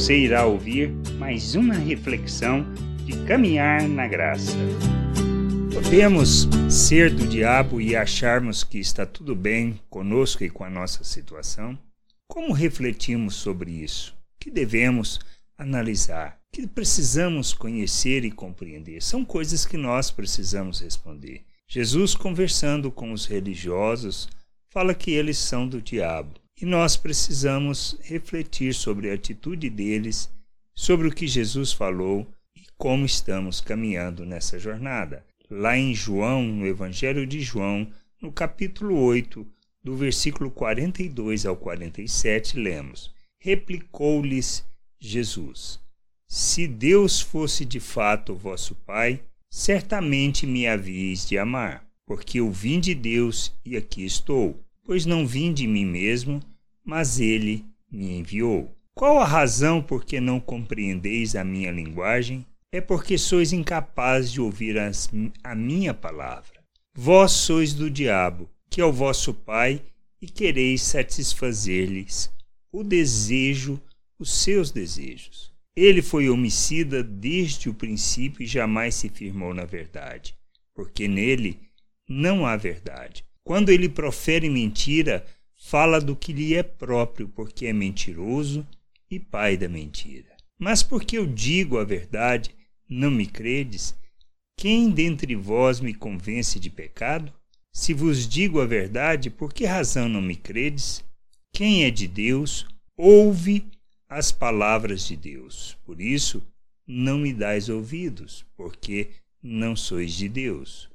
Você irá ouvir mais uma reflexão de caminhar na graça. Podemos ser do diabo e acharmos que está tudo bem conosco e com a nossa situação? Como refletimos sobre isso? Que devemos analisar? Que precisamos conhecer e compreender? São coisas que nós precisamos responder. Jesus, conversando com os religiosos, fala que eles são do diabo. E nós precisamos refletir sobre a atitude deles, sobre o que Jesus falou e como estamos caminhando nessa jornada. Lá em João, no Evangelho de João, no capítulo 8, do versículo 42 ao 47, lemos: Replicou-lhes Jesus: Se Deus fosse de fato vosso Pai, certamente me havíeis de amar, porque eu vim de Deus e aqui estou. Pois não vim de mim mesmo, mas ele me enviou. Qual a razão por que não compreendeis a minha linguagem? É porque sois incapazes de ouvir as, a minha palavra. Vós sois do diabo, que é o vosso pai, e quereis satisfazer-lhes o desejo, os seus desejos. Ele foi homicida desde o princípio e jamais se firmou na verdade, porque nele não há verdade. Quando ele profere mentira, fala do que lhe é próprio, porque é mentiroso e pai da mentira. Mas porque eu digo a verdade, não me credes? Quem dentre vós me convence de pecado? Se vos digo a verdade, por que razão não me credes? Quem é de Deus, ouve as palavras de Deus. Por isso, não me dais ouvidos, porque não sois de Deus.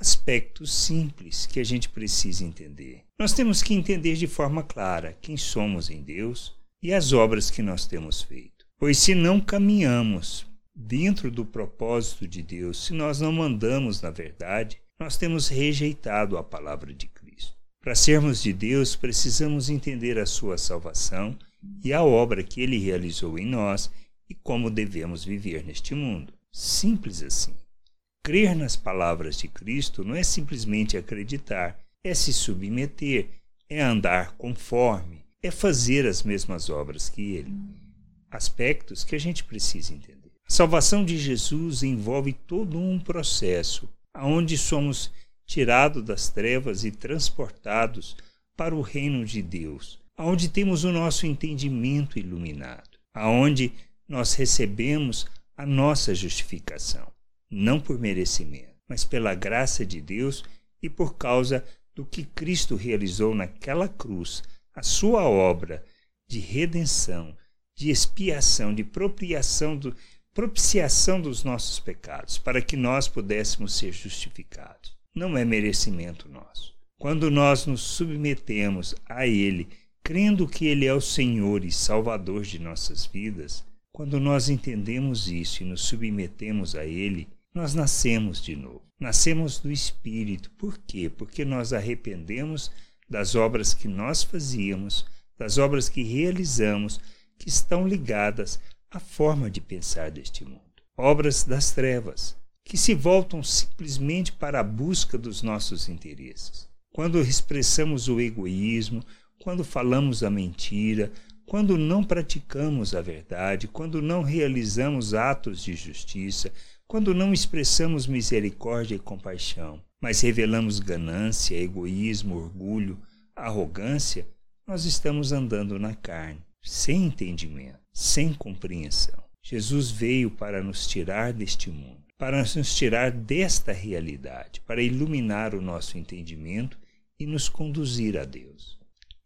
Aspectos simples que a gente precisa entender. Nós temos que entender de forma clara quem somos em Deus e as obras que nós temos feito. Pois se não caminhamos dentro do propósito de Deus, se nós não mandamos na verdade, nós temos rejeitado a palavra de Cristo. Para sermos de Deus, precisamos entender a sua salvação e a obra que ele realizou em nós e como devemos viver neste mundo. Simples assim. Crer nas palavras de Cristo não é simplesmente acreditar, é se submeter, é andar conforme, é fazer as mesmas obras que ele. Aspectos que a gente precisa entender. A salvação de Jesus envolve todo um processo onde somos tirados das trevas e transportados para o reino de Deus aonde temos o nosso entendimento iluminado, aonde nós recebemos a nossa justificação, não por merecimento, mas pela graça de Deus e por causa do que Cristo realizou naquela cruz, a sua obra de redenção, de expiação, de propiciação, do, propiciação dos nossos pecados, para que nós pudéssemos ser justificados. Não é merecimento nosso. Quando nós nos submetemos a Ele crendo que Ele é o Senhor e Salvador de nossas vidas, quando nós entendemos isso e nos submetemos a Ele, nós nascemos de novo. Nascemos do Espírito. Por quê? Porque nós arrependemos das obras que nós fazíamos, das obras que realizamos, que estão ligadas à forma de pensar deste mundo. Obras das trevas, que se voltam simplesmente para a busca dos nossos interesses. Quando expressamos o egoísmo, quando falamos a mentira, quando não praticamos a verdade, quando não realizamos atos de justiça, quando não expressamos misericórdia e compaixão, mas revelamos ganância, egoísmo, orgulho, arrogância, nós estamos andando na carne, sem entendimento, sem compreensão. Jesus veio para nos tirar deste mundo, para nos tirar desta realidade, para iluminar o nosso entendimento e nos conduzir a Deus.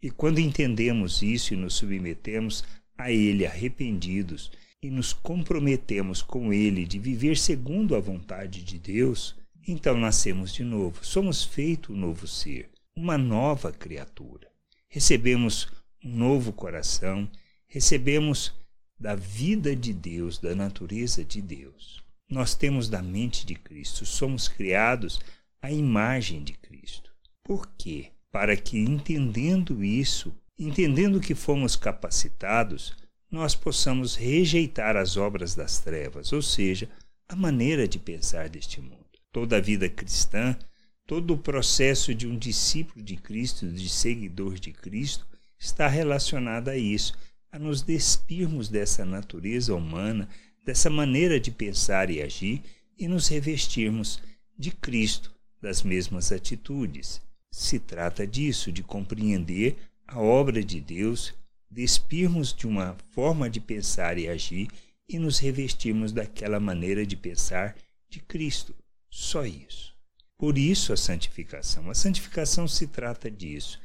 E quando entendemos isso e nos submetemos a Ele arrependidos e nos comprometemos com Ele de viver segundo a vontade de Deus, então nascemos de novo, somos feito um novo ser, uma nova criatura. Recebemos um novo coração, recebemos da vida de Deus, da natureza de Deus. Nós temos da mente de Cristo, somos criados à imagem de Cristo. Por quê? Para que, entendendo isso, entendendo que fomos capacitados, nós possamos rejeitar as obras das trevas, ou seja, a maneira de pensar deste mundo. Toda a vida cristã, todo o processo de um discípulo de Cristo, de seguidor de Cristo, está relacionado a isso, a nos despirmos dessa natureza humana, dessa maneira de pensar e agir e nos revestirmos de Cristo, das mesmas atitudes. Se trata disso, de compreender a obra de Deus, despirmos de uma forma de pensar e agir e nos revestirmos daquela maneira de pensar de Cristo. Só isso. Por isso a santificação. A santificação se trata disso.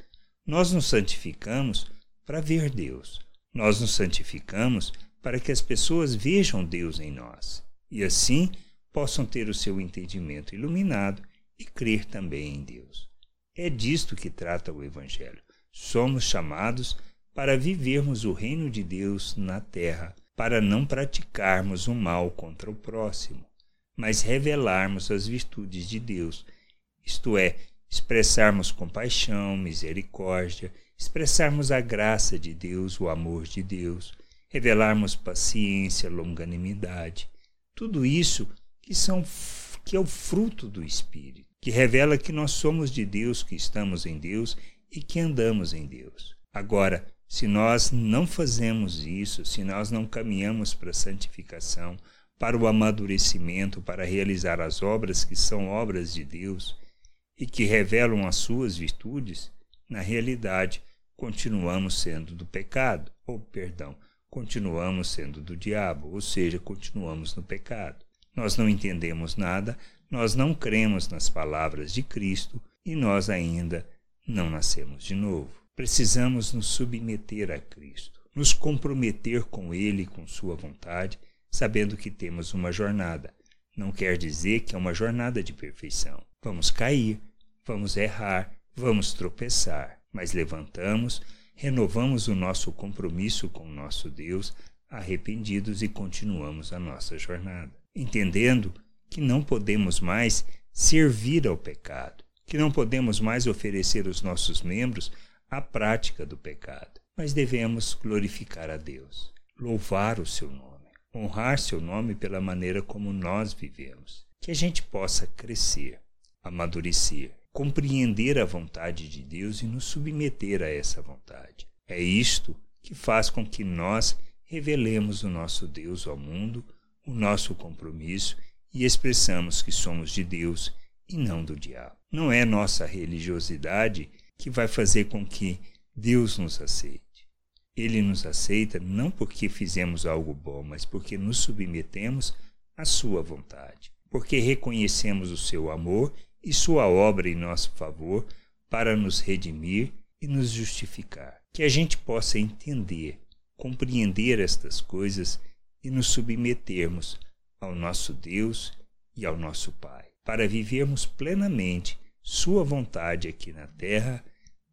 Nós nos santificamos para ver Deus. Nós nos santificamos para que as pessoas vejam Deus em nós e assim possam ter o seu entendimento iluminado e crer também em Deus. É disto que trata o Evangelho. Somos chamados para vivermos o reino de Deus na terra, para não praticarmos o mal contra o próximo, mas revelarmos as virtudes de Deus, isto é, expressarmos compaixão, misericórdia, expressarmos a graça de Deus, o amor de Deus, revelarmos paciência, longanimidade, tudo isso que são que é o fruto do espírito, que revela que nós somos de Deus, que estamos em Deus e que andamos em Deus. Agora, se nós não fazemos isso, se nós não caminhamos para a santificação, para o amadurecimento, para realizar as obras que são obras de Deus e que revelam as suas virtudes, na realidade continuamos sendo do pecado, ou perdão, continuamos sendo do diabo, ou seja, continuamos no pecado. Nós não entendemos nada, nós não cremos nas palavras de Cristo e nós ainda não nascemos de novo. Precisamos nos submeter a Cristo, nos comprometer com Ele e com Sua vontade, sabendo que temos uma jornada. Não quer dizer que é uma jornada de perfeição. Vamos cair, vamos errar, vamos tropeçar, mas levantamos, renovamos o nosso compromisso com o nosso Deus, arrependidos e continuamos a nossa jornada, entendendo que não podemos mais servir ao pecado, que não podemos mais oferecer os nossos membros à prática do pecado, mas devemos glorificar a Deus, louvar o seu nome, honrar seu nome pela maneira como nós vivemos, que a gente possa crescer, amadurecer compreender a vontade de Deus e nos submeter a essa vontade. É isto que faz com que nós revelemos o nosso Deus ao mundo, o nosso compromisso e expressamos que somos de Deus e não do diabo. Não é nossa religiosidade que vai fazer com que Deus nos aceite. Ele nos aceita não porque fizemos algo bom, mas porque nos submetemos à sua vontade, porque reconhecemos o seu amor e sua obra em nosso favor para nos redimir e nos justificar. Que a gente possa entender, compreender estas coisas e nos submetermos ao nosso Deus e ao nosso Pai, para vivermos plenamente Sua vontade aqui na terra,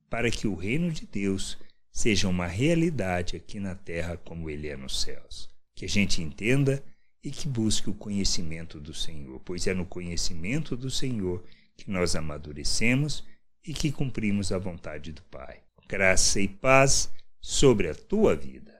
para que o reino de Deus seja uma realidade aqui na terra como ele é nos céus. Que a gente entenda e que busque o conhecimento do Senhor, pois é no conhecimento do Senhor que nós amadurecemos e que cumprimos a vontade do Pai. Graça e paz sobre a tua vida.